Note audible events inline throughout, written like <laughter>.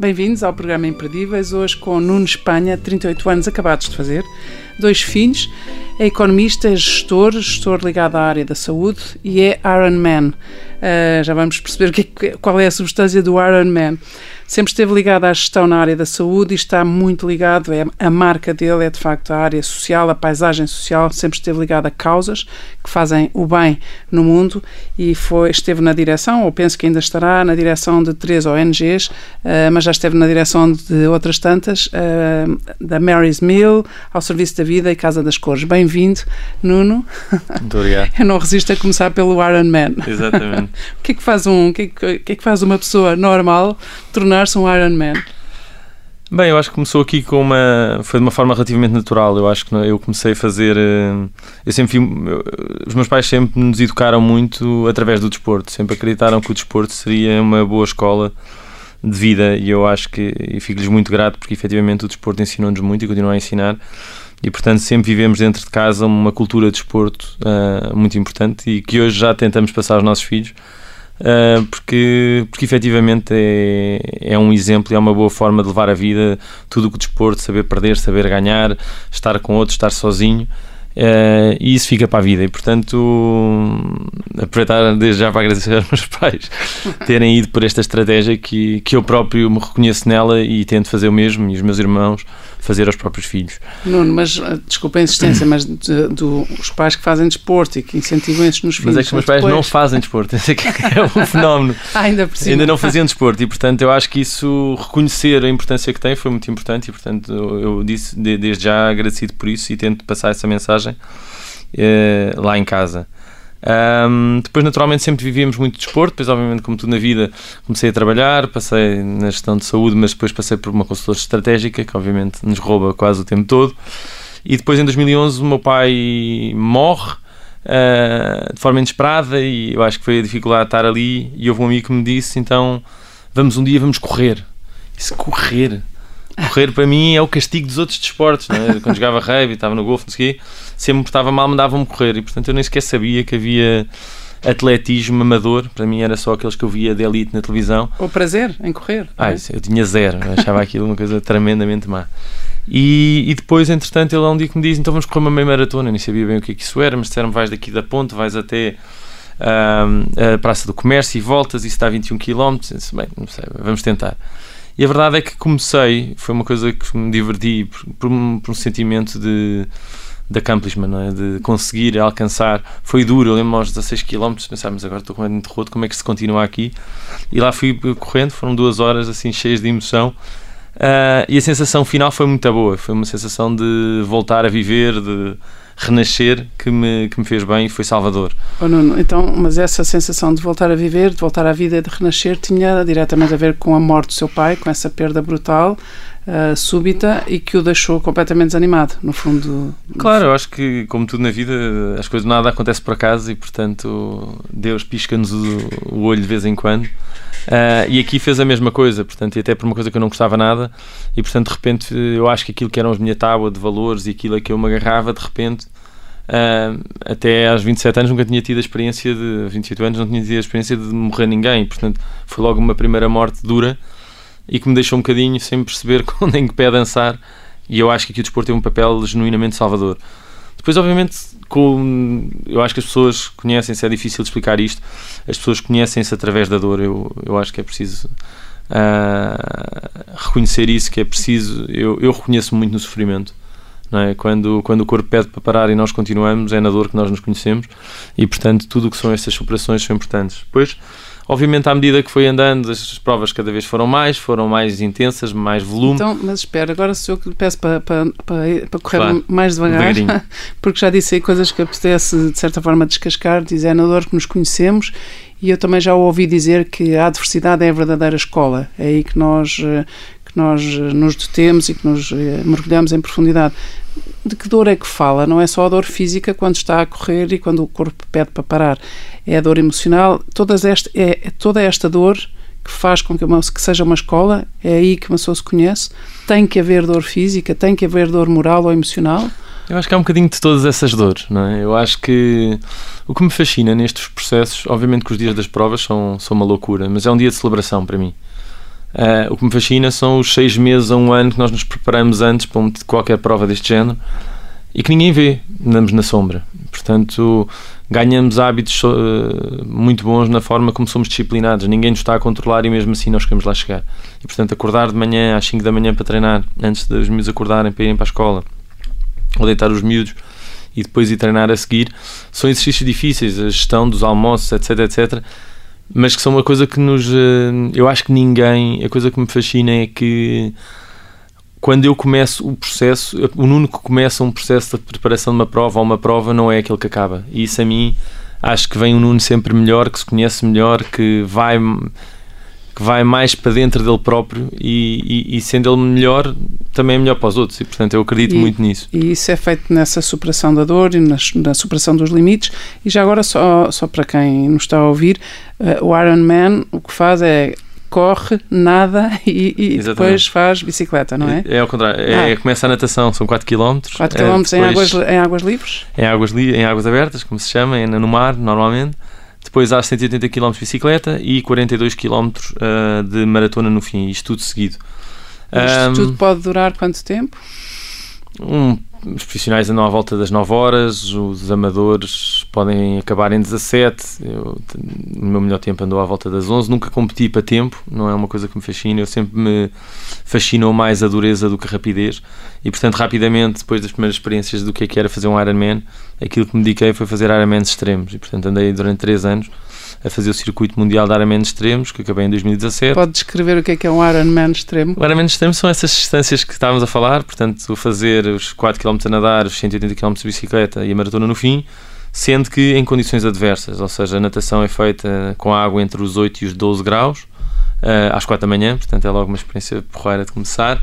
Bem-vindos ao programa Imperdíveis, hoje com Nuno Espanha, 38 anos acabados de fazer, dois filhos, é economista, é gestor, gestor ligado à área da saúde e é Iron Man. Uh, já vamos perceber que, qual é a substância do Iron Man sempre esteve ligado à gestão na área da saúde e está muito ligado, é, a marca dele é de facto a área social, a paisagem social, sempre esteve ligado a causas que fazem o bem no mundo e foi, esteve na direção, ou penso que ainda estará, na direção de três ONGs, uh, mas já esteve na direção de outras tantas, uh, da Mary's Mill, ao Serviço da Vida e Casa das Cores. Bem-vindo, Nuno. Muito obrigado. <laughs> Eu não resisto a começar pelo Iron Man. Exatamente. <laughs> o que é que faz um, o que, é que, o que, é que faz uma pessoa normal tornar-se um Iron Man? Bem, eu acho que começou aqui com uma. Foi de uma forma relativamente natural. Eu acho que eu comecei a fazer. Eh, eu sempre vi. Os meus pais sempre nos educaram muito através do desporto. Sempre acreditaram que o desporto seria uma boa escola de vida e eu acho que. E fico-lhes muito grato porque efetivamente o desporto ensinou-nos muito e continua a ensinar. E portanto sempre vivemos dentro de casa uma cultura de desporto uh, muito importante e que hoje já tentamos passar aos nossos filhos Uh, porque, porque efetivamente é, é um exemplo e é uma boa forma de levar a vida, tudo o que o desporto, saber perder, saber ganhar, estar com outros, estar sozinho. Uh, e isso fica para a vida. E portanto, aproveitar desde já para agradecer aos meus pais <laughs> terem ido por esta estratégia que, que eu próprio me reconheço nela e tento fazer o mesmo, e os meus irmãos fazer aos próprios filhos. Nuno, mas ah, desculpa a insistência, mas de, de, os pais que fazem desporto e que incentivam estes nos filhos. Mas é que os meus pais depois... não fazem desporto, <laughs> esse é, que é um fenómeno. <laughs> ah, ainda por cima. Ainda não faziam desporto e, portanto, eu acho que isso, reconhecer a importância que tem, foi muito importante e, portanto, eu disse desde já agradecido por isso e tento passar essa mensagem eh, lá em casa. Um, depois, naturalmente, sempre vivíamos muito desporto. Depois, obviamente, como tudo na vida, comecei a trabalhar, passei na gestão de saúde, mas depois passei por uma consultora estratégica, que obviamente nos rouba quase o tempo todo. E depois, em 2011, o meu pai morre uh, de forma inesperada e eu acho que foi a dificuldade de estar ali. E houve um amigo que me disse: então, vamos um dia, vamos correr. Isso, correr. Correr para mim é o castigo dos outros desportos. É? Quando jogava rugby, estava no golfe, não sei o sempre me estava mal, mandavam-me correr e portanto eu nem sequer sabia que havia atletismo amador, para mim era só aqueles que eu via de elite na televisão. O prazer em correr? Ah, isso, eu tinha zero, eu achava aquilo uma coisa tremendamente má. E, e, depois, entretanto, ele há um dia que me diz: então vamos correr uma meia maratona. Eu nem sabia bem o que, é que isso era, mas disseram vais daqui da ponte, vais até uh, a Praça do Comércio e voltas, e isso dá 21 km. disse, bem, não sei, vamos tentar. E a verdade é que comecei, foi uma coisa que me diverti por, por, um, por um sentimento de de accomplishment, é? de conseguir alcançar. Foi duro, eu lembro aos 16 km, pensávamos agora estou completamente roto, como é que se continua aqui? E lá fui correndo, foram duas horas assim cheias de emoção. Uh, e a sensação final foi muito boa, foi uma sensação de voltar a viver, de renascer que me, que me fez bem e foi salvador. Oh, Nuno, então, mas essa sensação de voltar a viver, de voltar à vida, de renascer, tinha diretamente a ver com a morte do seu pai, com essa perda brutal uh, súbita e que o deixou completamente desanimado, no fundo. Claro, eu acho que, como tudo na vida, as coisas nada acontece por acaso e, portanto, Deus pisca-nos o, o, olho de vez em quando. Uh, e aqui fez a mesma coisa, portanto, e até por uma coisa que eu não gostava nada, e portanto, de repente, eu acho que aquilo que eram as minha tábua de valores e aquilo a que eu me agarrava, de repente, uh, até aos 27 anos nunca tinha tido a experiência de. 28 anos não tinha tido a experiência de morrer ninguém, portanto, foi logo uma primeira morte dura e que me deixou um bocadinho sem perceber <laughs> quando em que pé dançar. E eu acho que aqui o desporto tem um papel genuinamente salvador. Depois, obviamente, com, eu acho que as pessoas conhecem-se, é difícil explicar isto, as pessoas conhecem-se através da dor. Eu, eu acho que é preciso uh, reconhecer isso, que é preciso. Eu, eu reconheço muito no sofrimento. É? quando, quando o corpo pede para parar e nós continuamos, é na dor que nós nos conhecemos e, portanto, tudo o que são estas superações são importantes. Depois Obviamente, à medida que foi andando, as provas cada vez foram mais, foram mais intensas, mais volume. Então, mas espera, agora se eu lhe peço para, para, para, para correr claro, mais devagar, <laughs> porque já disse aí coisas que apetece, de certa forma, descascar, dizer na dor que nos conhecemos e eu também já ouvi dizer que a adversidade é a verdadeira escola. É aí que nós, eh, que nós eh, nos detemos e que nos eh, mergulhamos em profundidade. De que dor é que fala? Não é só a dor física quando está a correr e quando o corpo pede para parar. É a dor emocional. Todas esta, é, é toda esta dor que faz com que, uma, que seja uma escola, é aí que uma pessoa se conhece. Tem que haver dor física, tem que haver dor moral ou emocional. Eu acho que há um bocadinho de todas essas dores, não é? Eu acho que o que me fascina nestes processos, obviamente que os dias das provas são, são uma loucura, mas é um dia de celebração para mim. Uh, o que me fascina são os seis meses a um ano que nós nos preparamos antes para qualquer prova deste género e que ninguém vê, andamos na sombra. Portanto, ganhamos hábitos uh, muito bons na forma como somos disciplinados. Ninguém nos está a controlar e mesmo assim nós queremos lá chegar. E portanto, acordar de manhã às 5 da manhã para treinar, antes dos miúdos acordarem para irem para a escola, ou deitar os miúdos e depois ir treinar a seguir, são exercícios difíceis, a gestão dos almoços, etc, etc, mas que são uma coisa que nos. Eh, eu acho que ninguém. A coisa que me fascina é que quando eu começo o processo, o Nuno que começa um processo de preparação de uma prova ou uma prova não é aquele que acaba. E isso a mim acho que vem um Nuno sempre melhor, que se conhece melhor, que vai que vai mais para dentro dele próprio e, e, e, sendo ele melhor, também é melhor para os outros. E, portanto, eu acredito e, muito nisso. E isso é feito nessa superação da dor e na, na superação dos limites. E já agora, só, só para quem nos está a ouvir, uh, o Iron Man o que faz é corre, nada <laughs> e, e depois faz bicicleta, não é? É ao contrário, é, ah. começa a natação, são 4 km. 4 km é, em, águas, em águas livres? Em águas, em águas abertas, como se chama, no mar, normalmente. Depois há 180 km de bicicleta e 42 km uh, de maratona no fim, isto tudo seguido. Isto um, tudo pode durar quanto tempo? Um, os profissionais andam à volta das 9 horas, os amadores podem acabar em 17. Eu, o meu melhor tempo andou à volta das 11. Nunca competi para tempo, não é uma coisa que me fascina. Eu sempre me fascinou mais a dureza do que a rapidez. E, portanto, rapidamente, depois das primeiras experiências do que, é que era fazer um Ironman, aquilo que me dediquei foi fazer Ironman extremos. E, portanto, andei durante 3 anos a fazer o circuito mundial de Ironman extremos, que acabei em 2017. Pode descrever o que é que é um Ironman extremo? O Ironman extremo são essas distâncias que estávamos a falar, portanto, fazer os 4 km a nadar, os 180 km de bicicleta e a maratona no fim, sendo que em condições adversas, ou seja, a natação é feita com água entre os 8 e os 12 graus, uh, às 4 da manhã, portanto é logo uma experiência porreira de começar.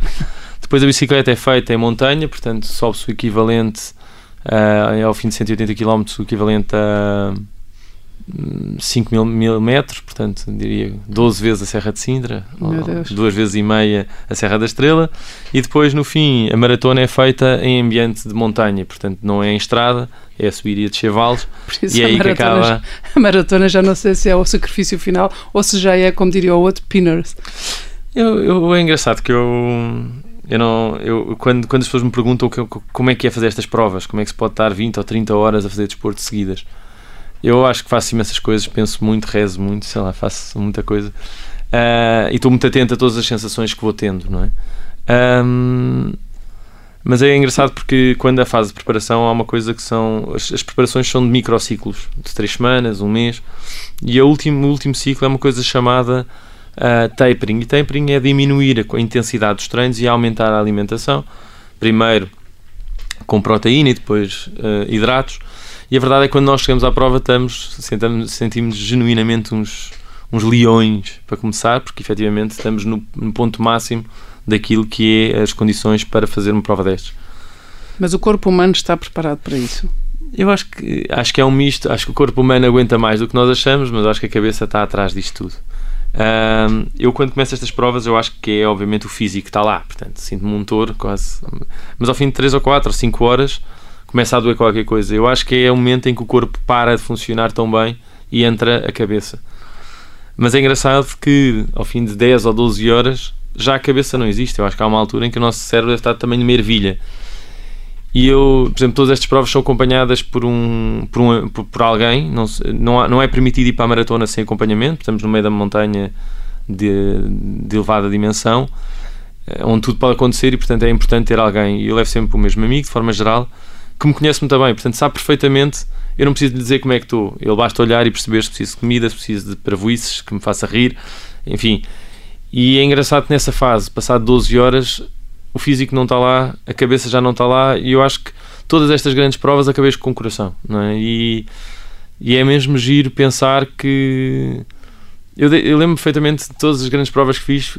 Depois a bicicleta é feita em montanha, portanto sobe-se o equivalente, uh, ao fim de 180 km, o equivalente a 5 mil, mil, metros, portanto, diria 12 vezes a Serra de Sintra, duas vezes e meia a Serra da Estrela, e depois no fim a maratona é feita em ambiente de montanha, portanto não é em estrada, é a subir e a descer vales, e é aí que acaba. A maratona já não sei se é o sacrifício final ou se já é, como diria o outro, pinners. Eu, eu, é engraçado que eu. Eu não, eu, quando, quando as pessoas me perguntam como é que é fazer estas provas, como é que se pode estar 20 ou 30 horas a fazer desporto seguidas, eu acho que faço imensas coisas, penso muito, rezo muito, sei lá, faço muita coisa. Uh, e estou muito atento a todas as sensações que vou tendo, não é? Um, mas é engraçado porque quando a fase de preparação há uma coisa que são. As, as preparações são de microciclos, de três semanas, um mês, e a último, o último ciclo é uma coisa chamada uh, tapering. E tapering é diminuir a, a intensidade dos treinos e aumentar a alimentação. Primeiro com proteína e depois uh, hidratos e a verdade é que quando nós chegamos à prova estamos, sentamos, sentimos genuinamente uns, uns leões para começar, porque efetivamente estamos no, no ponto máximo daquilo que é as condições para fazer uma prova destes. Mas o corpo humano está preparado para isso? Eu acho que, acho que é um misto. Acho que o corpo humano aguenta mais do que nós achamos, mas acho que a cabeça está atrás disto tudo. Eu, quando começo estas provas, eu acho que é obviamente o físico que está lá. Portanto, sinto-me um touro quase. Mas ao fim de 3 ou 4 ou 5 horas, começa a doer qualquer coisa. Eu acho que é o momento em que o corpo para de funcionar tão bem e entra a cabeça. Mas é engraçado que ao fim de 10 ou 12 horas já a cabeça não existe. Eu acho que há uma altura em que o nosso cérebro deve estar também numa ervilha. E eu, por exemplo, todas estas provas são acompanhadas por, um, por, um, por, por alguém. Não, não, não é permitido ir para a maratona sem acompanhamento. Estamos no meio da montanha de, de elevada dimensão, eh, onde tudo pode acontecer e, portanto, é importante ter alguém. E eu levo sempre o mesmo amigo, de forma geral, que me conhece muito bem, portanto sabe perfeitamente. Eu não preciso lhe dizer como é que estou, ele basta olhar e perceber se preciso de comida, se preciso de paravoices que me faça rir, enfim. E é engraçado que nessa fase, passado 12 horas, o físico não está lá, a cabeça já não está lá, e eu acho que todas estas grandes provas acabei com o coração, não é? E, e é mesmo giro pensar que. Eu, eu lembro perfeitamente de todas as grandes provas que fiz,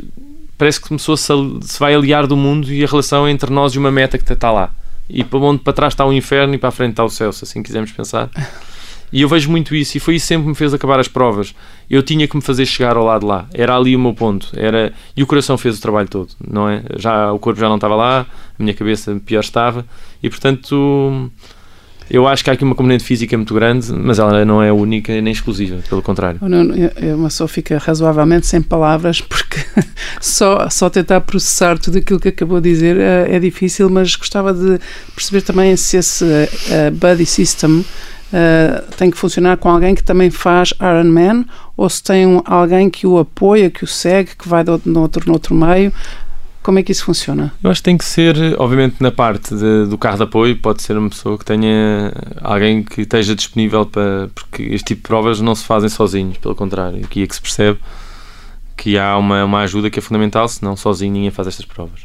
parece que começou -se, a, se vai aliar do mundo e a relação entre nós e uma meta que está lá e para onde para trás está o inferno e para a frente está o céu, se assim quisermos pensar. E eu vejo muito isso, e foi isso sempre que me fez acabar as provas. Eu tinha que me fazer chegar ao lado lá, era ali o meu ponto. Era... E o coração fez o trabalho todo, não é? Já, o corpo já não estava lá, a minha cabeça pior estava, e portanto eu acho que há aqui uma componente física muito grande, mas ela não é única nem exclusiva, pelo contrário. Uma pessoa fica razoavelmente sem palavras porque <laughs> só, só tentar processar tudo aquilo que acabou de dizer é, é difícil, mas gostava de perceber também se esse uh, buddy system uh, tem que funcionar com alguém que também faz Iron Man ou se tem um, alguém que o apoia, que o segue, que vai no outro, no outro meio. Como é que isso funciona? Eu acho que tem que ser, obviamente, na parte de, do carro de apoio, pode ser uma pessoa que tenha alguém que esteja disponível para. Porque este tipo de provas não se fazem sozinhos, pelo contrário. Aqui é que se percebe que há uma, uma ajuda que é fundamental, senão sozinho ninguém faz estas provas.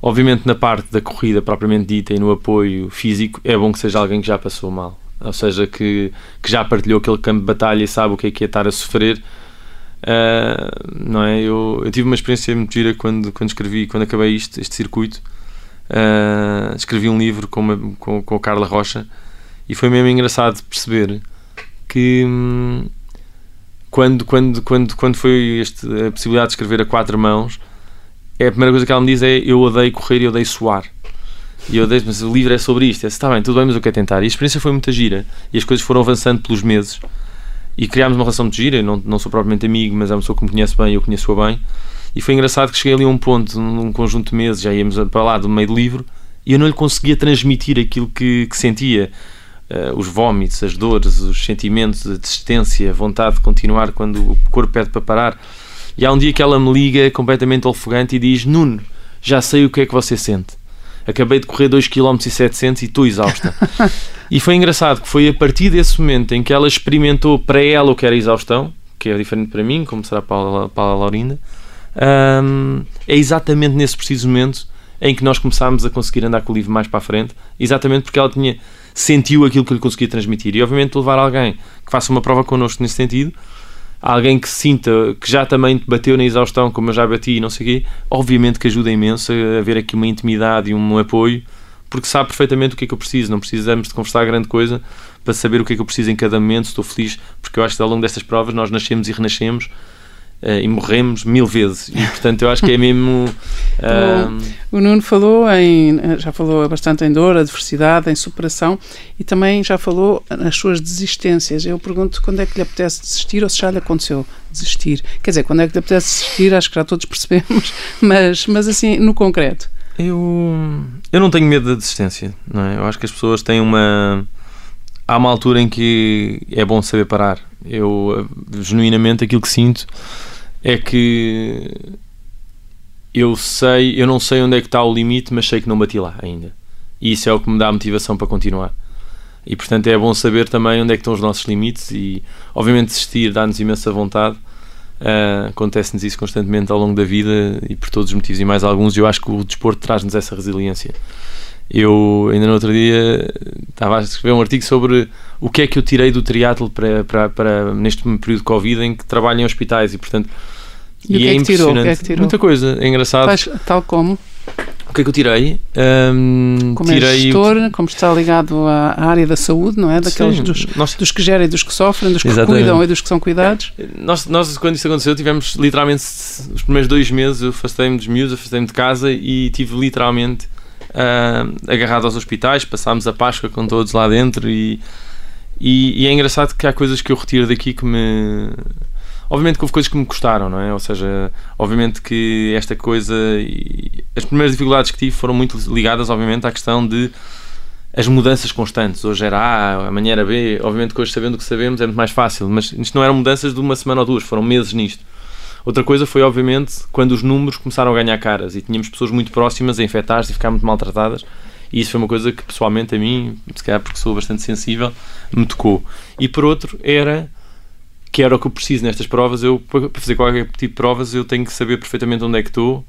Obviamente, na parte da corrida propriamente dita e no apoio físico, é bom que seja alguém que já passou mal. Ou seja, que, que já partilhou aquele campo de batalha e sabe o que é que é estar a sofrer Uh, não é? Eu, eu, tive uma experiência muito gira quando, quando escrevi, quando acabei isto, este circuito. Uh, escrevi um livro com, uma, com, com a Carla Rocha e foi mesmo engraçado perceber que hum, quando, quando, quando, quando foi este, a possibilidade de escrever a quatro mãos, é a primeira coisa que ela me diz é eu odeio correr e odeio suar. E eu odeio, mas o livro é sobre isto. Está bem, tudo bem, mas eu quero tentar. E a experiência foi muito gira. E as coisas foram avançando pelos meses e criámos uma relação de gira. Eu não, não sou propriamente amigo, mas é uma pessoa que me conhece bem e eu conheço-a bem. E foi engraçado que cheguei ali a um ponto, num conjunto de meses, já íamos para lá do meio do livro, e eu não lhe conseguia transmitir aquilo que, que sentia. Uh, os vómitos, as dores, os sentimentos, a desistência, a vontade de continuar quando o corpo pede para parar. E há um dia que ela me liga completamente ofegante e diz: Nuno, já sei o que é que você sente. Acabei de correr 2 km e 700 e estou exausta. <laughs> E foi engraçado que foi a partir desse momento em que ela experimentou para ela o que era exaustão, que é diferente para mim, como será para a Laurinda, um, é exatamente nesse preciso momento em que nós começámos a conseguir andar com o livro mais para a frente, exatamente porque ela tinha sentiu aquilo que lhe conseguia transmitir. E obviamente levar alguém que faça uma prova connosco nesse sentido, alguém que sinta que já também bateu na exaustão, como eu já bati e não sei o quê, obviamente que ajuda imenso a haver aqui uma intimidade e um apoio porque sabe perfeitamente o que é que eu preciso. Não precisamos de conversar grande coisa para saber o que é que eu preciso em cada momento. Estou feliz, porque eu acho que ao longo destas provas nós nascemos e renascemos uh, e morremos mil vezes. E portanto eu acho que é mesmo. <laughs> Uh... O, Nuno falou em. já falou bastante em dor, adversidade, em superação e também já falou nas suas desistências. Eu pergunto quando é que lhe apetece desistir ou se já lhe aconteceu desistir. Quer dizer, quando é que lhe apetece desistir, acho que já todos percebemos, <laughs> mas, mas assim, no concreto. Eu, eu não tenho medo da desistência, não é? Eu acho que as pessoas têm uma. Há uma altura em que é bom saber parar. Eu, genuinamente, aquilo que sinto é que eu sei, eu não sei onde é que está o limite, mas sei que não bati lá ainda. E isso é o que me dá motivação para continuar. E portanto é bom saber também onde é que estão os nossos limites e, obviamente, desistir dá-nos imensa vontade Uh, Acontece-nos isso constantemente ao longo da vida e por todos os motivos e mais alguns. Eu acho que o desporto traz-nos essa resiliência. Eu, ainda no outro dia, estava a escrever um artigo sobre o que é que eu tirei do triatlo para, para, para neste período de Covid em que trabalho em hospitais e, portanto, e, e o que é, é, que tirou? que é que tirou? Muita coisa, é engraçado. Faz, tal como? O que é que eu tirei? Um, como é tirei é gestor, o... como está ligado à área da saúde, não é? Daqueles Sim, dos, nós... dos que gerem, dos que sofrem, dos que Exatamente. cuidam e dos que são cuidados. Nós, nós, quando isso aconteceu, tivemos literalmente os primeiros dois meses, eu afastei-me dos miúdos, afastei-me de casa e tive literalmente uh, agarrado aos hospitais, passámos a Páscoa com todos lá dentro e, e, e é engraçado que há coisas que eu retiro daqui que me Obviamente que houve coisas que me custaram, não é? Ou seja, obviamente que esta coisa. As primeiras dificuldades que tive foram muito ligadas, obviamente, à questão de as mudanças constantes. Hoje era A, amanhã era B. Obviamente que hoje, sabendo o que sabemos, é muito mais fácil. Mas isto não eram mudanças de uma semana ou duas, foram meses nisto. Outra coisa foi, obviamente, quando os números começaram a ganhar caras e tínhamos pessoas muito próximas a infectar-se e ficar muito maltratadas. E isso foi uma coisa que, pessoalmente, a mim, se calhar porque sou bastante sensível, me tocou. E por outro, era que era o que eu preciso nestas provas. Eu, para fazer qualquer tipo de provas, eu tenho que saber perfeitamente onde é que estou,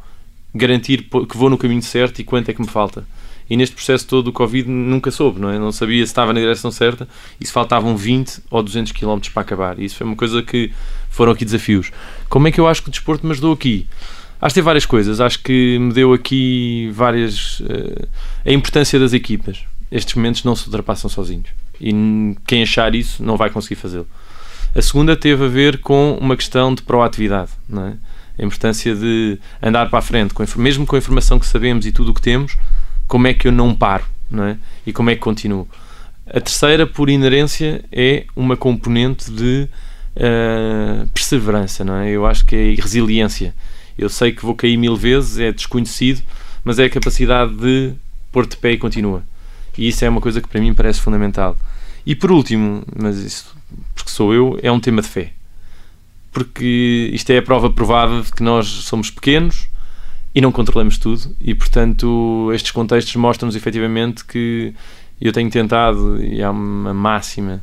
garantir que vou no caminho certo e quanto é que me falta. E neste processo todo do Covid nunca soube, não é? Não sabia se estava na direção certa e se faltavam 20 ou 200 km para acabar. E isso foi uma coisa que foram aqui desafios. Como é que eu acho que o desporto me ajudou aqui? Acho que tem várias coisas. Acho que me deu aqui várias. Uh, a importância das equipas. Estes momentos não se ultrapassam sozinhos. E quem achar isso não vai conseguir fazê-lo. A segunda teve a ver com uma questão de proatividade. Não é? A importância de andar para a frente, com, mesmo com a informação que sabemos e tudo o que temos, como é que eu não paro não é? e como é que continuo. A terceira, por inerência, é uma componente de uh, perseverança, não é? Eu acho que é resiliência. Eu sei que vou cair mil vezes, é desconhecido, mas é a capacidade de pôr de pé e continua. E isso é uma coisa que para mim parece fundamental. E por último, mas isso porque sou eu, é um tema de fé. Porque isto é a prova provada de que nós somos pequenos e não controlamos tudo, e portanto estes contextos mostram-nos efetivamente que eu tenho tentado, e há uma máxima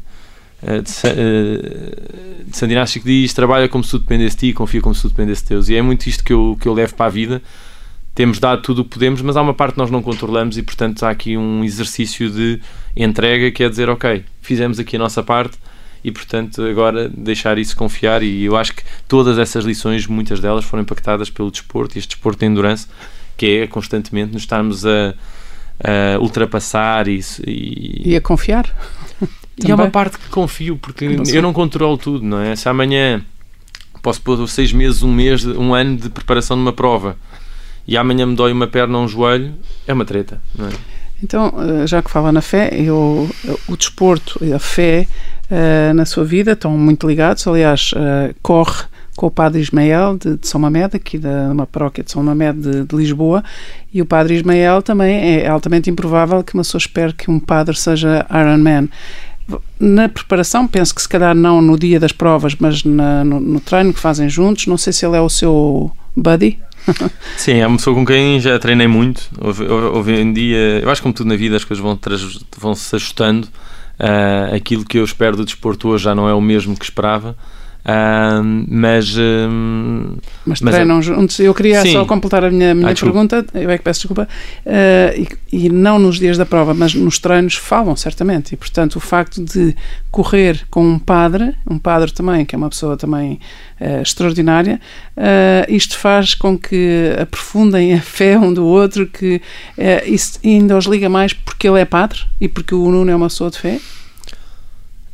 de, uh, de Inácio que diz: trabalha como se tudo dependesse de ti, confia como se tudo dependesse de Deus. E é muito isto que eu, que eu levo para a vida. Temos dado tudo o que podemos, mas há uma parte que nós não controlamos, e portanto há aqui um exercício de entrega que é dizer: Ok, fizemos aqui a nossa parte e portanto agora deixar isso confiar e eu acho que todas essas lições, muitas delas foram impactadas pelo desporto e este desporto de endurance que é constantemente nos estarmos a, a ultrapassar e, e, e a confiar e é uma parte que confio porque eu não controlo tudo, não é? Se amanhã posso pôr seis meses, um mês, um ano de preparação de uma prova e amanhã me dói uma perna ou um joelho, é uma treta, não é? Então, eh, já que fala na fé, eu, o desporto e a fé uh, na sua vida, estão muito ligados. Aliás, corre com o padre Ismael de, de São Mamed, aqui da uma paróquia de São Mamed de, de, Lisboa, e o padre Ismael também é altamente improvável que uma pessoa espere que um padre seja Iron Man. Na preparação, penso que se calhar não no dia das provas, mas na, no, no treino que fazem juntos, não sei se ele é o seu buddy, <laughs> Sim, é uma pessoa com quem já treinei muito. Hoje em dia, eu acho que como tudo na vida, as coisas vão, vão se ajustando. Uh, aquilo que eu espero do desporto hoje já não é o mesmo que esperava. Uh, mas, uh, mas treinam mas, juntos. Eu queria sim. só completar a minha, minha ah, pergunta, eu é que peço desculpa, uh, e, e, não nos dias da prova, mas nos treinos falam certamente. E portanto, o facto de correr com um padre, um padre também, que é uma pessoa também extraordinária, isto faz com que aprofundem a fé um do outro, que isso ainda os liga mais porque ele é padre e porque o Nuno é uma pessoa de fé.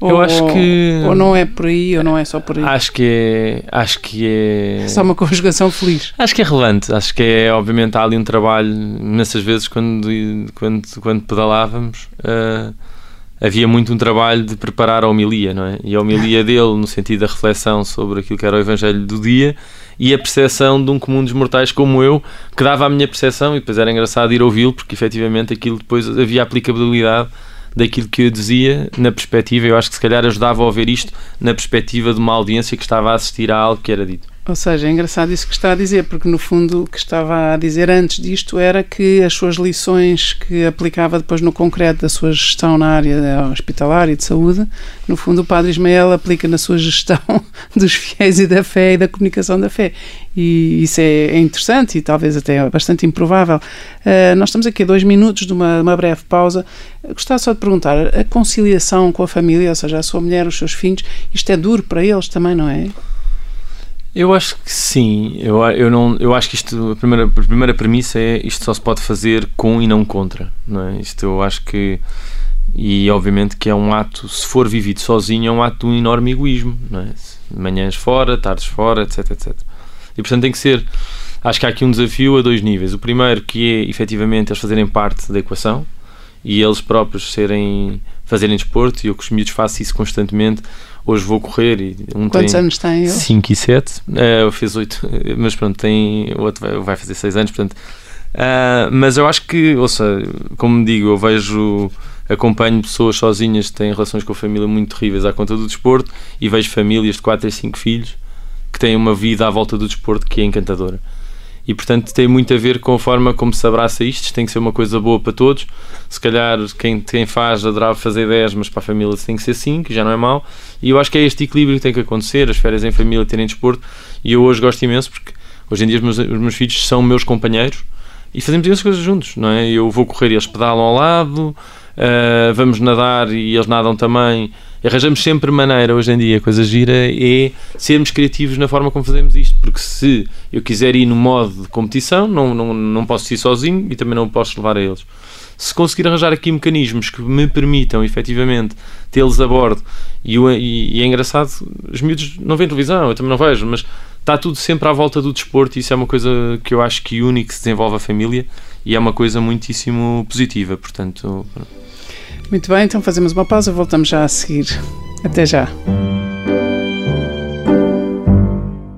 Eu ou, acho que. Ou não é por aí, ou não é só por aí. Acho que é. Acho que é. Só uma conjugação feliz. Acho que é relevante. Acho que é, obviamente, há ali um trabalho. Nessas vezes, quando, quando, quando pedalávamos, uh, havia muito um trabalho de preparar a homilia, não é? E a homilia <laughs> dele, no sentido da reflexão sobre aquilo que era o Evangelho do dia e a percepção de um comum dos mortais como eu, que dava a minha percepção, e depois era engraçado ir ouvi-lo, porque efetivamente aquilo depois havia aplicabilidade daquilo que eu dizia na perspectiva, eu acho que se calhar ajudava a ouvir isto na perspectiva de uma audiência que estava a assistir a algo que era dito. Ou seja, é engraçado isso que está a dizer, porque no fundo o que estava a dizer antes disto era que as suas lições que aplicava depois no concreto da sua gestão na área hospitalar e de saúde, no fundo o Padre Ismael aplica na sua gestão <laughs> dos fiéis e da fé e da comunicação da fé. E isso é, é interessante e talvez até bastante improvável. Uh, nós estamos aqui a dois minutos de uma, uma breve pausa. Gostava só de perguntar: a conciliação com a família, ou seja, a sua mulher, os seus filhos, isto é duro para eles também, não é? Eu acho que sim. Eu, eu, não, eu acho que isto, a primeira, a primeira premissa é isto só se pode fazer com e não contra. Não é? Isto eu acho que. E obviamente que é um ato, se for vivido sozinho, é um ato de um enorme egoísmo. Não é? Manhãs fora, tardes fora, etc, etc. E portanto tem que ser. Acho que há aqui um desafio a dois níveis. O primeiro que é efetivamente eles fazerem parte da equação e eles próprios serem fazerem desporto, e eu com os miúdos faço isso constantemente hoje vou correr e um Quantos tem anos tem 5 e 7 uh, eh, eu fiz 8 <laughs> mas pronto tem o outro vai, vai fazer 6 anos portanto. Uh, mas eu acho que ouça, como digo eu vejo acompanho pessoas sozinhas que têm relações com a família muito terríveis à conta do desporto e vejo famílias de 4 e 5 filhos que têm uma vida à volta do desporto que é encantadora e portanto tem muito a ver com a forma como se abraça isto. Tem que ser uma coisa boa para todos. Se calhar quem, quem faz adorava fazer 10, mas para a família tem que ser 5, já não é mau. E eu acho que é este equilíbrio que tem que acontecer, as férias em família terem desporto. E eu hoje gosto imenso porque hoje em dia os meus, os meus filhos são meus companheiros e fazemos essas coisas juntos, não é? Eu vou correr e eles pedalam ao lado, uh, vamos nadar e eles nadam também arranjamos sempre maneira, hoje em dia, coisa gira é sermos criativos na forma como fazemos isto, porque se eu quiser ir no modo de competição, não, não, não posso ir sozinho e também não posso levar a eles. Se conseguir arranjar aqui mecanismos que me permitam efetivamente tê-los a bordo, e, e, e, é engraçado, os miúdos não veem televisão, eu também não vejo, mas está tudo sempre à volta do desporto e isso é uma coisa que eu acho que une que se desenvolve a família e é uma coisa muitíssimo positiva, portanto... Muito bem, então fazemos uma pausa, voltamos já a seguir. Até já.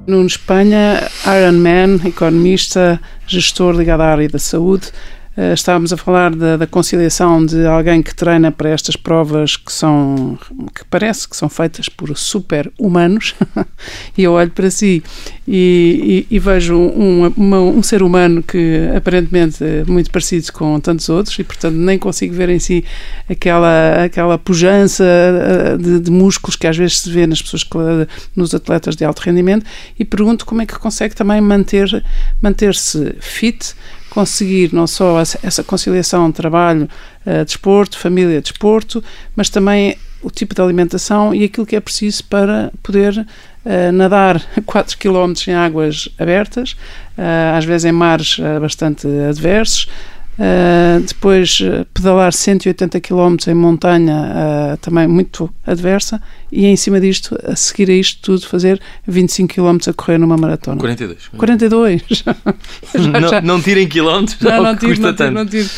Nuno Espanha, Ironman, economista, gestor ligado à área da saúde. Uh, estávamos a falar da, da, conciliação de alguém que treina para estas provas que são que parece que são feitas por super humanos <laughs> e eu olho para si e, e, e vejo um, uma, um, ser humano que aparentemente é muito parecido com tantos outros e portanto nem consigo ver em si aquela aquela pujança eh, de, de músculos que às vezes se vê nas pessoas nos atletas de alto rendimento. E pergunto como é que consegue também manter manter-se fit conseguir não só essa conciliação trabalho, uh, desporto, família, desporto, mas também o tipo de alimentação e aquilo que é preciso para poder uh, nadar <laughs> 4 km em águas abertas, uh, às vezes em mares uh, bastante adversos, depois pedalar 180 km em montanha também muito adversa e em cima disto, a seguir a isto tudo, fazer 25 km a correr numa maratona. 42. 42. <laughs> já, não, já... não tirem quilómetros, não, <laughs> não, tiro, custa não tanto. Não tiro.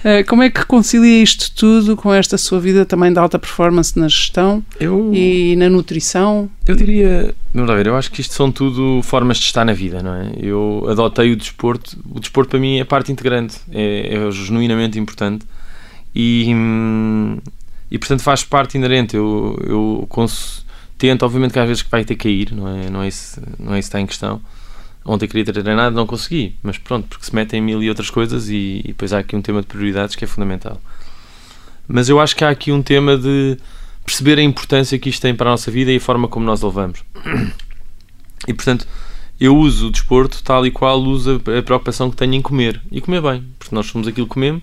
Uh, como é que concilia isto tudo com esta sua vida também de alta performance na gestão eu... e na nutrição? Eu diria, vamos lá ver, eu acho que isto são tudo formas de estar na vida, não é? Eu adotei o desporto, o desporto para mim é parte integrante, é, é genuinamente importante e, e portanto faz parte inerente. Eu, eu tento, obviamente que às vezes vai ter que cair, não é, não é, isso, não é isso que está em questão Ontem queria ter treinado, não consegui, mas pronto, porque se metem mil e outras coisas e, e depois há aqui um tema de prioridades que é fundamental. Mas eu acho que há aqui um tema de perceber a importância que isto tem para a nossa vida e a forma como nós levamos. <clears throat> E portanto, eu uso o desporto tal e qual uso a preocupação que tenho em comer e comer bem, porque nós somos aquilo que comemos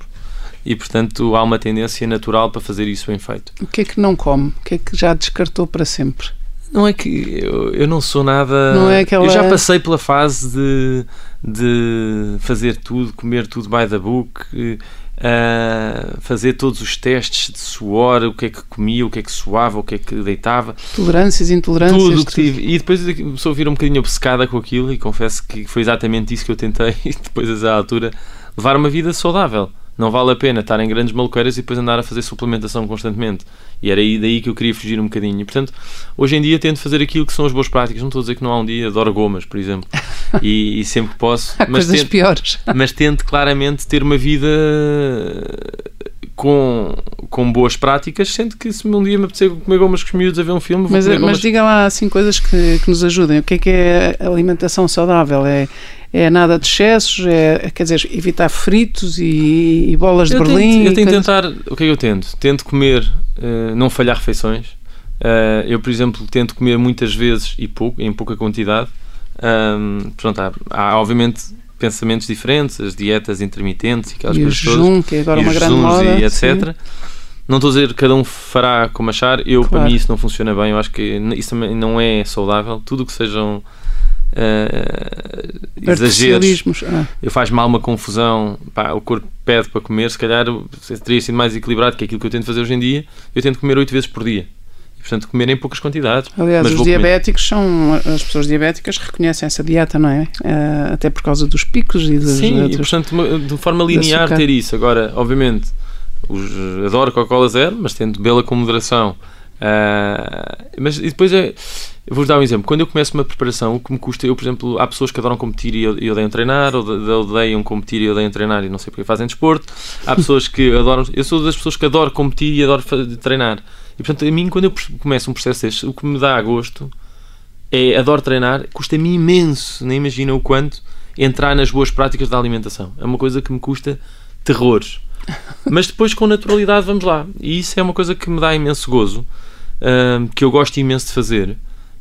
e portanto há uma tendência natural para fazer isso bem feito. O que é que não come? O que é que já descartou para sempre? Não é que eu, eu não sou nada. Não é aquela... Eu já passei pela fase de, de fazer tudo, comer tudo by the book, uh, fazer todos os testes de suor, o que é que comia, o que é que suava, o que é que deitava. Tolerâncias, intolerâncias. Tudo que tive. E depois começou a vir um bocadinho obcecada com aquilo e confesso que foi exatamente isso que eu tentei, <laughs> depois a altura, levar uma vida saudável não vale a pena estar em grandes maluqueiras e depois andar a fazer suplementação constantemente. E era aí daí que eu queria fugir um bocadinho. E, portanto, hoje em dia tento fazer aquilo que são as boas práticas. Não estou a dizer que não há um dia, adoro gomas, por exemplo. <laughs> E, e sempre que posso. há mas coisas tento, piores. Mas tento claramente ter uma vida com, com boas práticas, sendo que se um dia me apetecer comer gomas com os miúdos a ver um filme, mas, mas diga lá assim coisas que, que nos ajudem. O que é que é alimentação saudável? É é nada de excessos, é, quer dizer, evitar fritos e, e bolas eu de Berlim. Tento, eu tento tentar, o que é que eu tento? Tento comer, uh, não falhar refeições. Uh, eu, por exemplo, tento comer muitas vezes e pouco, em pouca quantidade. Um, pronto, há, há, obviamente pensamentos diferentes, as dietas intermitentes e aquelas e coisas jejum, todas. que é agora uma grande moda. E etc. Sim. Não estou a dizer que cada um fará como achar, eu claro. para mim isso não funciona bem, eu acho que isso também não é saudável. Tudo que sejam uh, exageros. Ah. Eu faz mal uma confusão, pá, o corpo pede para comer, se calhar teria sido mais equilibrado que aquilo que eu tento fazer hoje em dia. Eu tento comer 8 vezes por dia. Portanto, comer em poucas quantidades. Aliás, os diabéticos comer. são. As pessoas diabéticas reconhecem essa dieta, não é? Uh, até por causa dos picos e dos. Sim, outros, e portanto, de forma linear ter isso. Agora, obviamente, os, adoro Coca-Cola zero, mas tento bebê-la com moderação. Uh, mas depois é eu vou-vos dar um exemplo. Quando eu começo uma preparação, o que me custa, eu, por exemplo, há pessoas que adoram competir e odeiam treinar, ou odeiam competir e odeiam treinar e não sei porque fazem desporto. Há pessoas que adoram. Eu sou das pessoas que adoro competir e adoro treinar. E portanto, a mim, quando eu começo um processo deste, o que me dá a gosto é adoro treinar, custa-me imenso, nem imagina o quanto, entrar nas boas práticas da alimentação. É uma coisa que me custa terrores. <laughs> Mas depois, com naturalidade, vamos lá. E isso é uma coisa que me dá imenso gozo, que eu gosto imenso de fazer.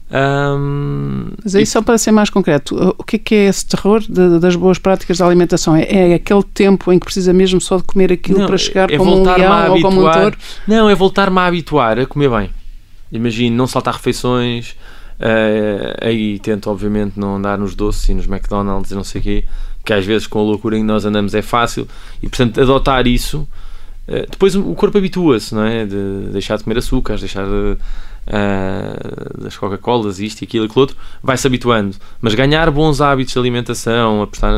Um, Mas aí, e... só para ser mais concreto, o que é, que é esse terror de, das boas práticas da alimentação? É, é, aquele tempo em que precisa mesmo só de comer aquilo não, para chegar é como um leão ou como um touro? Não, é voltar-me a habituar a comer bem. Imagino não saltar refeições, uh, aí tento obviamente não andar nos doces e nos McDonald's e não sei o quê, que às vezes com a loucura em que nós andamos é fácil, e portanto adotar isso, depois o corpo habitua-se, não é? De deixar de comer açúcares, deixar de uh, das Coca-Colas, isto e aquilo e aquilo outro, vai-se habituando. Mas ganhar bons hábitos de alimentação, apostar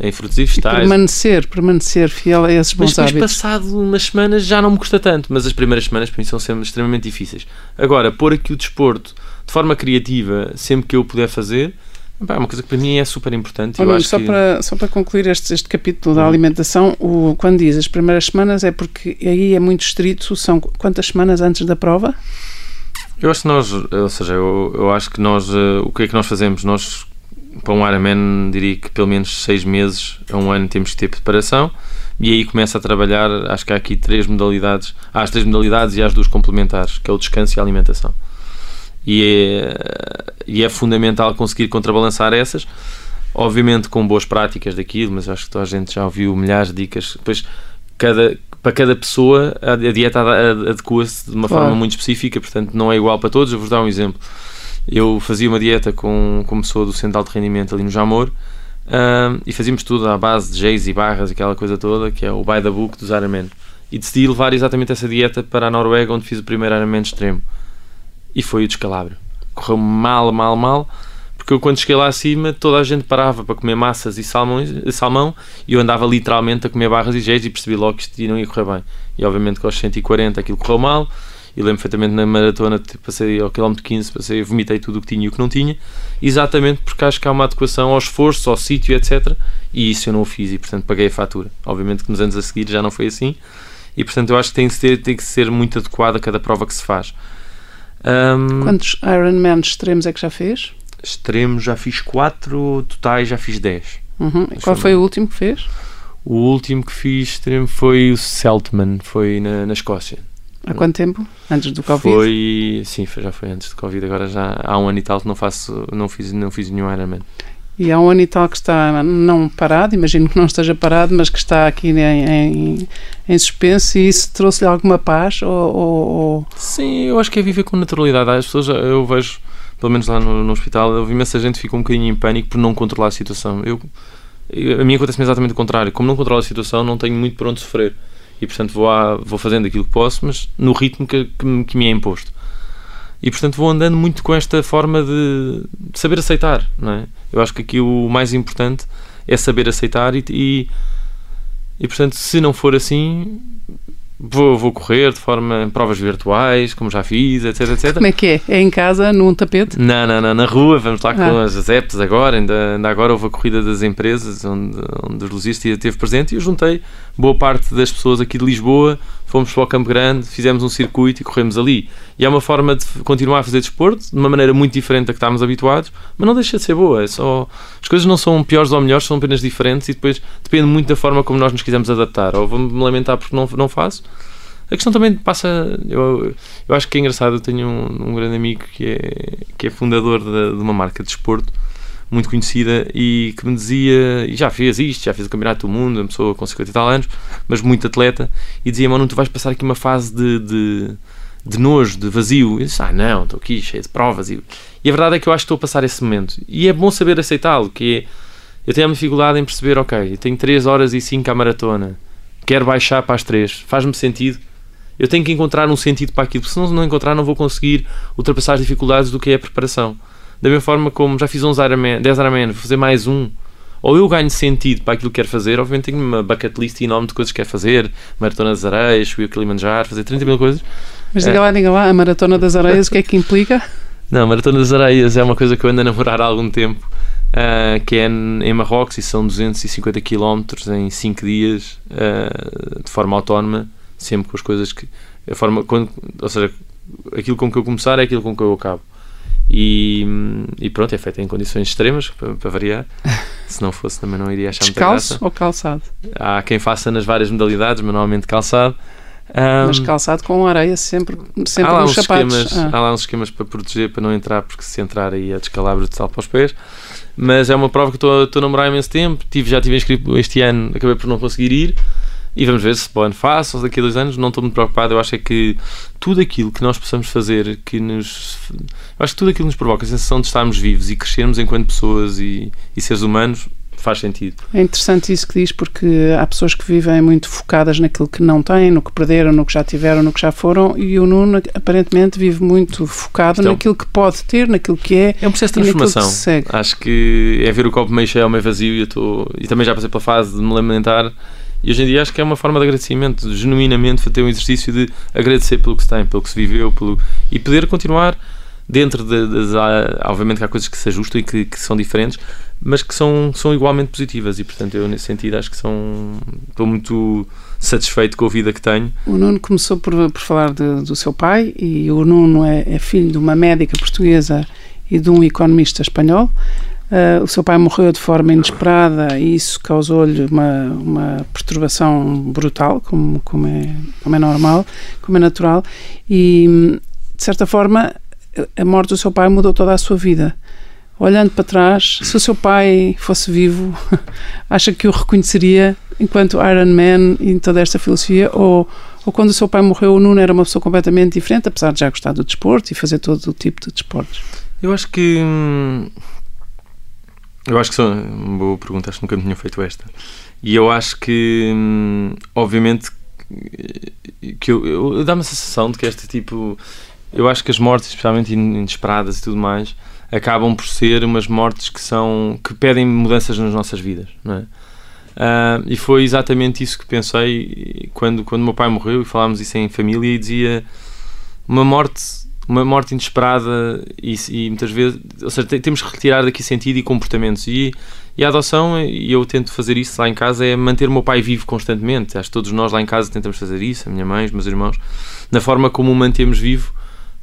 em frutos e vegetais. E permanecer, permanecer fiel a esses bons mas depois, hábitos. passado umas semanas, já não me custa tanto, mas as primeiras semanas para mim são sempre extremamente difíceis. Agora, pôr aqui o desporto de forma criativa, sempre que eu puder fazer. É uma coisa que para mim é super importante. Olha, só, que... para, só para concluir este, este capítulo da uhum. alimentação, o, quando diz as primeiras semanas é porque aí é muito estrito, são quantas semanas antes da prova? Eu acho que nós, ou seja, eu, eu acho que nós, uh, o que é que nós fazemos? Nós, para um Ironman, diria que pelo menos seis meses a um ano temos que ter preparação e aí começa a trabalhar, acho que há aqui três modalidades, há as três modalidades e há as duas complementares, que é o descanso e a alimentação. E é, e é fundamental conseguir contrabalançar essas, obviamente com boas práticas daquilo, mas acho que toda a gente já ouviu milhares de dicas. Depois, cada, para cada pessoa a, dieta adequa-se de uma claro. forma muito específica, portanto não é igual para todos. Eu vou dar um exemplo. Eu fazia uma dieta com, como pessoa do Central de Rendimento ali no Jamor um, e fazíamos tudo à base de geis e barras, aquela coisa toda, que é o by the book dos Ironman. E decidi levar exatamente essa dieta para a Noruega, onde fiz o primeiro Ironman extremo. E foi o descalabro. Correu mal, mal, mal porque eu quando cheguei lá acima toda a gente parava para comer massas e salmões, salmão e eu andava literalmente a comer barras e géis e percebi logo que isto não ia correr bem. E obviamente com os 140 aquilo correu mal e lembro perfeitamente na maratona tipo, passei ao quilómetro 15, passei, vomitei tudo o que tinha e o que não tinha, exatamente porque acho que há uma adequação ao esforço, ao sítio, etc. E isso eu não o fiz e portanto paguei a fatura. Obviamente que nos anos a seguir já não foi assim e portanto eu acho que tem que ser, tem que ser muito adequado a cada prova que se faz. Um... Quantos Ironman extremos é que já fez? extremos já fiz 4, totais já fiz 10. Uhum. Qual foi o último que fez? O último que fiz extremo foi o Seltman, foi na, na Escócia. Há quanto tempo? Antes do Covid? Foi, sim, já foi antes do Covid. Agora já há um ano e tal que não faço, não fiz, não fiz nenhum Ironman. E tal que está não parado, imagino que não esteja parado, mas que está aqui em, em, em suspenso e isso trouxe-lhe alguma paz? Ou, ou, Sim, eu acho que é viver com naturalidade. As pessoas, eu vejo pelo menos lá no, no hospital, eu vi imensa gente ficou um bocadinho em pânico por não controlar a situação. Eu, a mim acontece exatamente o contrário. Como não controlo a situação, não tenho muito por onde sofrer. E portanto vou, a, vou fazendo aquilo que posso, mas no ritmo que, que, que, me é imposto. E portanto vou andando muito com esta forma de, de, saber aceitar. Não é? Eu acho que aqui o mais importante é saber aceitar e, e, e portanto se não for assim Vou, vou correr de forma em provas virtuais, como já fiz, etc, etc. Como é que é? É em casa, num tapete? Não, não, não, na rua, vamos lá com ah. as apps agora, ainda, ainda agora houve a corrida das empresas, onde, onde os lojistas esteve presente e eu juntei boa parte das pessoas aqui de Lisboa, fomos para o Campo Grande, fizemos um circuito e corremos ali. E é uma forma de continuar a fazer desporto, de uma maneira muito diferente da que estávamos habituados, mas não deixa de ser boa, é só... As coisas não são piores ou melhores, são apenas diferentes e depois depende muito da forma como nós nos quisermos adaptar. Ou vou-me lamentar porque não, não faço, a questão também passa. Eu, eu acho que é engraçado. Eu tenho um, um grande amigo que é, que é fundador de, de, uma marca de desporto muito conhecida e que me dizia. E já fez isto, já fez o Campeonato do Mundo, uma pessoa com 50 e tal anos, mas muito atleta. E dizia: Mano, tu vais passar aqui uma fase de, de, de nojo, de vazio. E eu disse: Ah, não, estou aqui cheio de provas. E, e a verdade é que eu acho que estou a passar esse momento. E é bom saber aceitá-lo. Que é, eu tenho a dificuldade em perceber: Ok, eu tenho 3 horas e 5 à maratona, quero baixar para as 3, faz-me sentido eu tenho que encontrar um sentido para aquilo, porque se não encontrar, não vou conseguir ultrapassar as dificuldades do que é a preparação. Da mesma forma como já fiz uns Ironman, 10 Ironman, vou fazer mais um, ou eu ganho sentido para aquilo que quero fazer, obviamente tenho uma bucket list enorme de coisas que quero fazer, Maratona das Areias, subir o Kilimanjaro, fazer 30 mil coisas. Mas diga é. lá, diga lá, a Maratona das Areias, o que é que implica? <laughs> Não, a Maratona das Areias é uma coisa que eu ando a namorar há algum tempo, uh, que é em Marrocos e são 250 km em 5 dias, uh, de forma autónoma, sempre com as coisas que. A forma, quando, ou seja, aquilo com que eu começar é aquilo com que eu acabo. E, e pronto, é feito em condições extremas, para, para variar. <laughs> Se não fosse, também não iria achar Descalço muita graça. ou calçado? Há quem faça nas várias modalidades, mas normalmente calçado. Um, mas calçado com areia sempre, sempre há lá sapatos. Esquemas, ah. Há lá uns esquemas para proteger, para não entrar, porque se entrar aí é descalabro de sal para os pés. Mas é uma prova que estou, estou a namorar há imenso tempo. Tive, já tive inscrito este ano, acabei por não conseguir ir. E vamos ver se para o ano faço ou daqui a dois anos, não estou muito preocupado. Eu acho é que tudo aquilo que nós possamos fazer, que nos. Eu acho que tudo aquilo que nos provoca a sensação de estarmos vivos e crescermos enquanto pessoas e, e seres humanos faz sentido. É interessante isso que diz, porque há pessoas que vivem muito focadas naquilo que não têm, no que perderam, no que já tiveram, no que já foram, e o Nuno aparentemente vive muito focado então, naquilo que pode ter, naquilo que é. É um processo de transformação. Que Acho que é ver o copo meio cheio ou meio vazio, e, eu tô, e também já passei pela fase de me lamentar. E hoje em dia acho que é uma forma de agradecimento, genuinamente, ter um exercício de agradecer pelo que se tem, pelo que se viveu, pelo, e poder continuar dentro das. Obviamente que há coisas que se ajustam e que, que, são diferentes, mas que são, são igualmente positivas e, portanto, eu nesse sentido acho que são. Estou muito satisfeito com a vida que tenho. O Nuno começou por, por falar de, do seu pai e o Nuno é, é, filho de uma médica portuguesa e de um economista espanhol. Uh, o seu pai morreu de forma inesperada e isso causou-lhe uma, uma perturbação brutal, como, como, é, como é normal, como é natural, e de certa forma a morte do seu pai mudou toda a sua vida olhando para trás, se o seu pai fosse vivo, <laughs> acha que o reconheceria enquanto Iron Man em toda esta filosofia? Ou, ou quando o seu pai morreu, o Nuno era uma pessoa completamente diferente, apesar de já gostar do desporto e fazer todo o tipo de desportos? Eu acho que. Eu acho que são. Uma boa pergunta, acho que nunca me tinha feito esta. E eu acho que, hum, obviamente, que eu, eu dá-me a sensação de que este tipo. Eu acho que as mortes, especialmente inesperadas e tudo mais, acabam por ser umas mortes que são que pedem mudanças nas nossas vidas, não é? Uh, e foi exatamente isso que pensei quando quando meu pai morreu e falámos isso em família e dizia uma morte uma morte inesperada e, e muitas vezes ou seja temos que retirar daqui sentido e comportamentos. E, e a adoção e eu tento fazer isso lá em casa é manter o meu pai vivo constantemente. Acho que todos nós lá em casa tentamos fazer isso a minha mãe os meus irmãos na forma como o mantemos vivo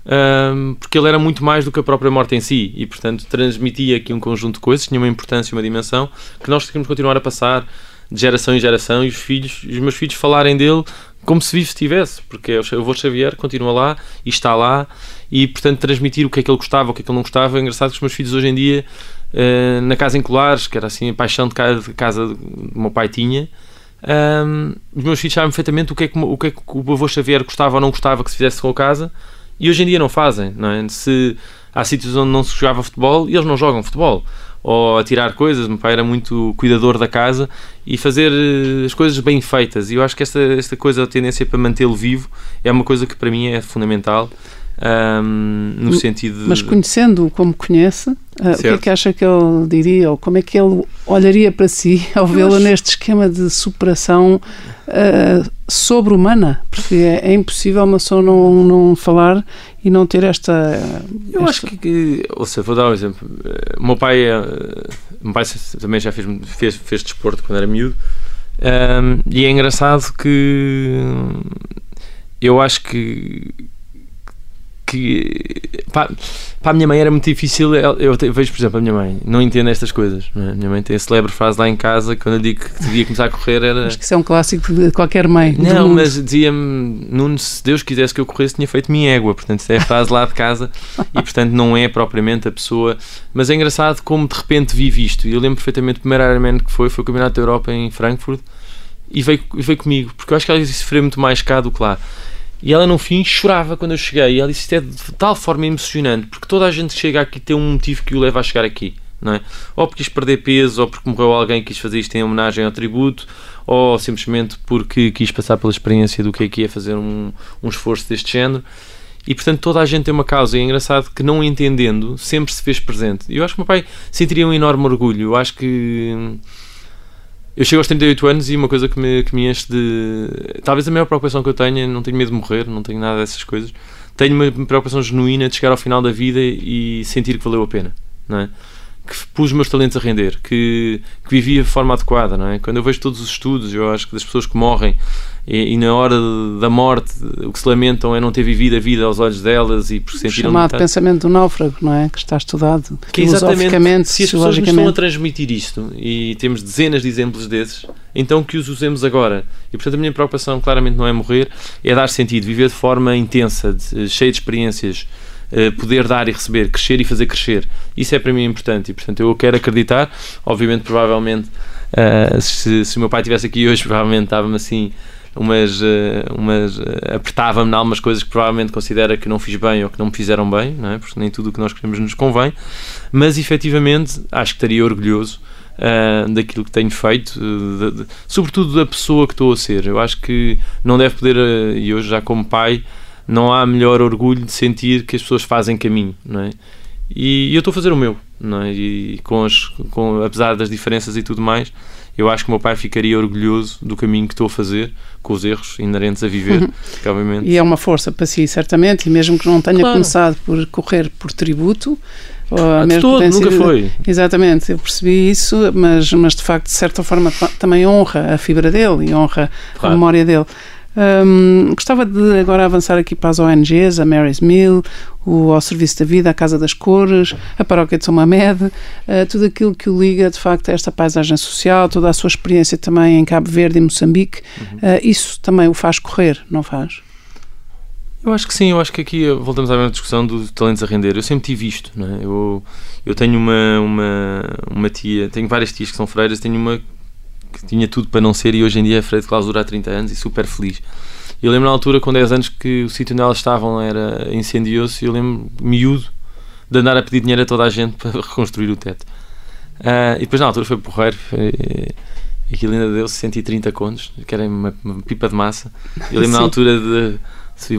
um, porque ele era muito mais do que a própria morte em si. E, portanto, transmitia aqui um conjunto de coisas, tinha uma importância, uma dimensão que nós temos que continuar a passar de geração em geração e os filhos, os meus filhos falarem dele como se vivo estivesse, porque o avô Xavier continua lá e está lá e, portanto, transmitir o que é que ele gostava, o que é que ele não gostava. É engraçado que os meus filhos hoje em dia, uh, na casa em Colares, que era assim a paixão de casa, que o meu pai tinha, um, os meus filhos sabem perfeitamente o que, é que, o que é que o avô Xavier gostava ou não gostava que se fizesse com a casa e hoje em dia não fazem, não é? Se há sítios onde não se jogava futebol e eles não jogam futebol. Ou a tirar coisas, meu pai era muito cuidador da casa e fazer eh, as coisas bem feitas. E eu acho que esta, esta coisa, a tendência para mantê-lo vivo, é uma coisa que para mim é fundamental. Um, no sentido de... Mas conhecendo-o como conhece, uh, o que é que acha que ele diria, ou como é que ele olharia para si <laughs> ao vê-lo acho... neste esquema de superação uh, sobre-humana? Porque é, é, impossível uma pessoa não, não falar e não ter esta. Eu esta... acho que, ou seja, vou dar um exemplo. O meu pai, o meu pai também já fez, fez, fez desporto quando era miúdo, um, e é engraçado que eu acho que que para, para a minha mãe era muito difícil. Eu, vejo, por exemplo, a minha mãe não entende estas coisas. É? A minha mãe tem a celebre frase lá em casa quando eu digo que devia começar a correr. Era... Acho que isso é um clássico de qualquer mãe. Não, mas dizia-me, Nuno, se Deus quisesse que eu corresse, tinha feito minha égua. Portanto, isso é a frase lá de casa <laughs> e, portanto, não é propriamente a pessoa. Mas é engraçado como de repente vive isto. E eu lembro perfeitamente o primeiro Ironman que foi, foi o Campeonato da Europa em Frankfurt e veio, veio comigo, porque eu acho que ela sofreu muito mais cá do que lá. E ela no fim chorava quando eu cheguei. E ela disse: Isto é de tal forma emocionante, porque toda a gente chega aqui tem um motivo que o leva a chegar aqui. Não é? Ou porque quis perder peso, ou porque morreu alguém que quis fazer isto em homenagem ao tributo, ou simplesmente porque quis passar pela experiência do que é que ia fazer um, um esforço deste género. E portanto toda a gente tem uma causa. E é engraçado que, não entendendo, sempre se fez presente. E eu acho que o meu pai sentiria um enorme orgulho. Eu acho que eu chego aos 38 anos e uma coisa que me, que me enche de. Talvez a maior preocupação que eu tenha, não tenho medo de morrer, não tenho nada dessas coisas. Tenho uma preocupação genuína de chegar ao final da vida e sentir que valeu a pena, não é? Que pus os meus talentos a render, que, que vivi de forma adequada, não é? Quando eu vejo todos os estudos, eu acho que das pessoas que morrem e, e, na hora da morte o que se lamentam é não ter vivido a vida aos olhos delas e por sentir chamado pensamento do náufrago não é? Que está estudado que exatamente se as pessoas nos estão a transmitir isto e temos dezenas de exemplos desses então que os usemos agora. E portanto a minha preocupação claramente não é morrer é dar sentido viver de forma intensa de, cheia de experiências eh, poder dar e receber, crescer e fazer crescer. Isso é para mim importante e, portanto, eu quero acreditar, obviamente, provavelmente Uh, se, se o meu pai estivesse aqui hoje, provavelmente estava-me assim umas, umas apertava-me em algumas coisas que provavelmente considera que não fiz bem ou que não me fizeram bem, não é? porque nem tudo o que nós queremos nos convém, mas efetivamente acho que estaria orgulhoso uh, daquilo que tenho feito, de, de, sobretudo da pessoa que estou a ser. Eu acho que não deve poder, e hoje já como pai, não há melhor orgulho de sentir que as pessoas fazem caminho, não é? E, e eu estou a fazer o meu, não é? E com, as, com apesar das diferenças e tudo mais, eu acho que o meu pai ficaria orgulhoso do caminho que estou a fazer, com os erros inerentes a viver, <laughs> uhum. obviamente. E é uma força para si, certamente, e mesmo que não tenha claro. começado por correr por tributo, ah, de todo, nunca foi. Exatamente, eu percebi isso, mas, mas de facto, de certa forma, também honra a fibra dele e honra claro. a memória dele. Um, gostava de agora avançar aqui para as ONGs, a Mary's Mill, o Ao Serviço da Vida, a Casa das Cores, a Paróquia de São Mamed, uh, tudo aquilo que o liga de facto a esta paisagem social, toda a sua experiência também em Cabo Verde e Moçambique, uhum. uh, isso também o faz correr, não faz? Eu acho que sim, eu acho que aqui voltamos à mesma discussão dos talentos a render. Eu sempre tive isto, não é? Eu, eu tenho uma, uma, uma tia, tenho várias tias que são freiras, tenho uma que tinha tudo para não ser e hoje em dia é freira de clausura há 30 anos e super feliz. Eu lembro na altura, com 10 anos, que o sítio onde elas estavam era incendiou-se e eu lembro, miúdo, de andar a pedir dinheiro a toda a gente <laughs> para reconstruir o teto. Uh, e depois na altura foi porreiro, foi, aquilo ainda deu 130 contos, que era uma, uma pipa de massa. Eu lembro na altura de se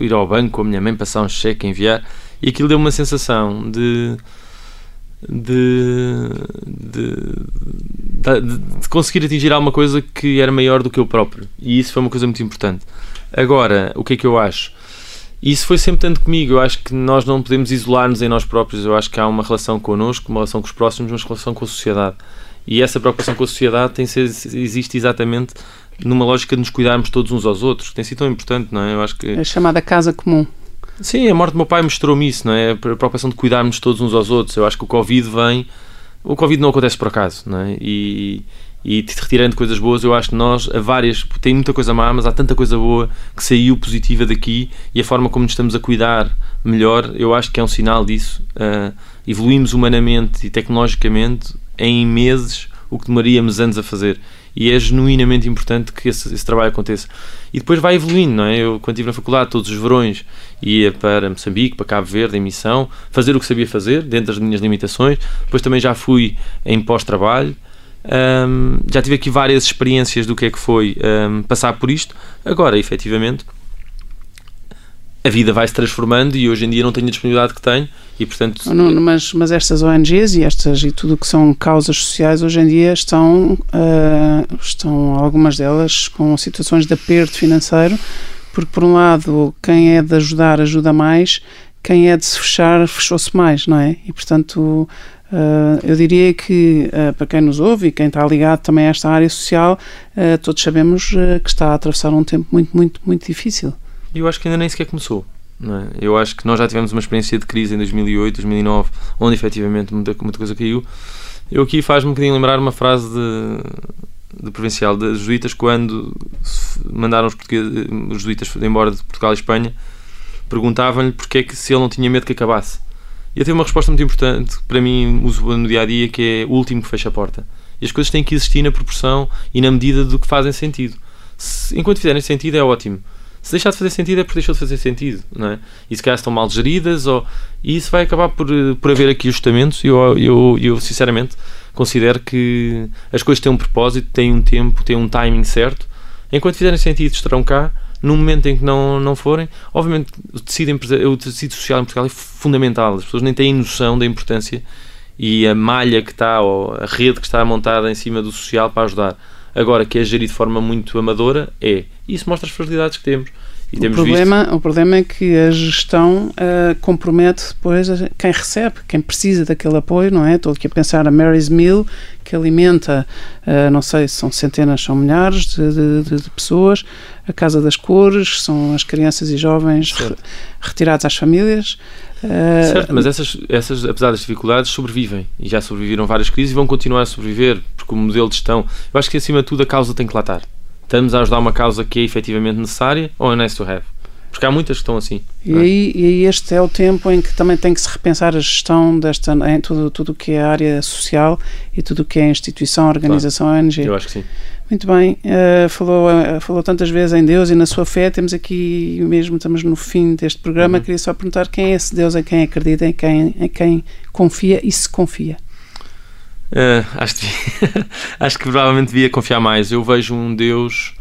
ir ao banco com a minha mãe, passar um cheque, enviar, e aquilo deu uma sensação de de, de, de, de, conseguir atingir alguma coisa que era maior do que eu próprio. E isso foi uma coisa muito importante. Agora, o que é que eu acho? Isso foi sempre tanto comigo. Eu acho que nós não podemos isolar-nos em nós próprios. Eu acho que há uma relação connosco, uma relação com os próximos, uma relação com a sociedade. E essa preocupação com a sociedade tem ser, existe exatamente numa lógica de nos cuidarmos todos uns aos outros. Tem sido tão importante, não é? Eu acho que... É chamada casa comum. Sim, a morte do meu pai mostrou-me isso, não é? A preocupação de cuidarmos todos uns aos outros. Eu acho que o Covid vem. O Covid não acontece por acaso, não é? E, e retirando coisas boas, eu acho que nós, a várias, tem muita coisa má, mas há tanta coisa boa que saiu positiva daqui e a forma como nos estamos a cuidar melhor, eu acho que é um sinal disso. Uh, evoluímos humanamente e tecnologicamente em meses o que demoraríamos anos a fazer e é genuinamente importante que esse, esse, trabalho aconteça. E depois vai evoluindo, não é? Eu, quando estive na faculdade, todos os verões ia para Moçambique, para Cabo Verde, em missão, fazer o que sabia fazer, dentro das minhas limitações. Depois também já fui em pós-trabalho. Um, já tive aqui várias experiências do que é que foi um, passar por isto. Agora, efetivamente, a vida vai se transformando e hoje em dia não tenho a disponibilidade que tenho e portanto não, mas mas estas ONGs e estas e tudo que são causas sociais hoje em dia estão uh, estão algumas delas com situações de aperto financeiro porque por um lado quem é de ajudar ajuda mais quem é de se fechar fechou-se mais não é? E portanto Uh, eu diria que, uh, para quem nos ouve e quem está ligado também a esta área social, uh, todos sabemos que está a atravessar um tempo muito, muito, muito difícil eu acho que ainda nem sequer começou. É? Eu acho que nós já tivemos uma experiência de crise em 2008, 2009, onde efetivamente muita, muita coisa caiu. Eu aqui faz-me um bocadinho lembrar uma frase de, de provincial dos jesuítas quando mandaram os, os jesuítas embora de Portugal e Espanha, perguntavam-lhe porque é que se ele não tinha medo que acabasse. E eu tenho uma resposta muito importante que para mim uso no dia a dia que é o último que fecha a porta. E as coisas têm que existir na proporção e na medida do que fazem sentido. Se, enquanto fizerem sentido é ótimo se deixar de fazer sentido é porque deixou de fazer sentido, não é? E se calhar estão mal geridas, ou, e isso vai acabar por, por haver aqui ajustamentos. E eu, eu, eu, sinceramente, considero que as coisas têm um propósito, têm um tempo, têm um timing certo. Enquanto fizerem sentido, estarão cá. No momento em que não, não forem, obviamente o tecido, o tecido social em Portugal é fundamental. As pessoas nem têm noção da importância e a malha que está, ou a rede que está montada em cima do social para ajudar. Agora, que é gerido de forma muito amadora, é. Isso mostra as fragilidades que temos. E o, problema, visto... o problema é que a gestão uh, compromete depois quem recebe, quem precisa daquele apoio, não é? Estou aqui a pensar a Mary's Mill, que alimenta, uh, não sei se são centenas, são milhares de, de, de, pessoas, a Casa das Cores, são as crianças e jovens re, retirados às famílias. Uh, certo, mas essas, essas, apesar das dificuldades, sobrevivem e já sobreviveram várias crises e vão continuar a sobreviver, porque o modelo de gestão, eu acho que acima de tudo a causa tem que lá estar estamos a ajudar uma causa que é efetivamente necessária ou é nice to have? Porque há muitas que estão assim. E, é? aí, e aí este é o tempo em que também tem que se repensar a gestão desta, em tudo, tudo o que é a área social e tudo o que é instituição, organização, claro. ONG. Eu acho que sim. Muito bem, uh, falou, uh, falou tantas vezes em Deus e na sua fé. Temos aqui mesmo, estamos no fim deste programa. Uhum. Queria só perguntar quem é esse Deus em quem acredita, em quem, em quem confia e se confia. Uh, acho, que, <laughs> acho que provavelmente devia confiar mais. Eu vejo um Deus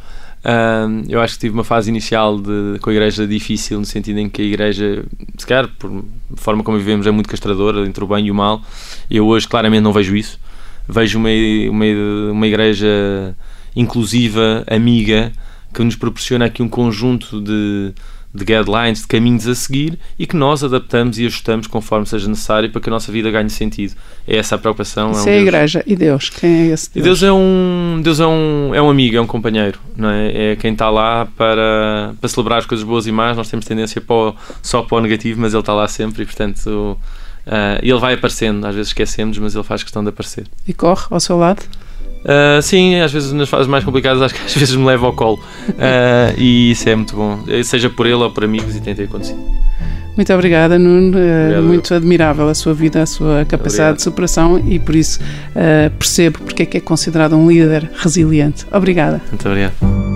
Uh, eu acho que tive uma fase inicial de, com a igreja difícil, no sentido em que a igreja, se calhar, por forma como vivemos, é muito castradora entre o bem e o mal. Eu hoje claramente não vejo isso. Vejo uma, uma, uma igreja inclusiva, amiga, que nos proporciona aqui um conjunto de, de guidelines, de caminhos a seguir e que nós adaptamos e ajustamos conforme seja necessário para que a nossa vida ganhe sentido. É essa a preocupação. Isso é, um é a Igreja. E Deus? Quem é esse Deus? Deus é um, Deus é um, é um amigo, é um companheiro. Não é? é quem está lá para, para celebrar as coisas boas e más. Nós temos tendência para o, só para o negativo, mas ele está lá sempre e, portanto, uh, ele vai aparecendo. Às vezes esquecemos, mas ele faz questão de aparecer. E corre ao seu lado? Uh, sim, às vezes nas fases mais complicadas acho que às vezes me leva ao colo uh, e isso é muito bom, seja por ele ou por amigos e tem acontecido. Muito obrigada, Nuno. Obrigado, muito admirável a sua vida, a sua capacidade obrigado. de superação e por isso uh, percebo porque é que é considerado um líder resiliente. Obrigada. Muito obrigado.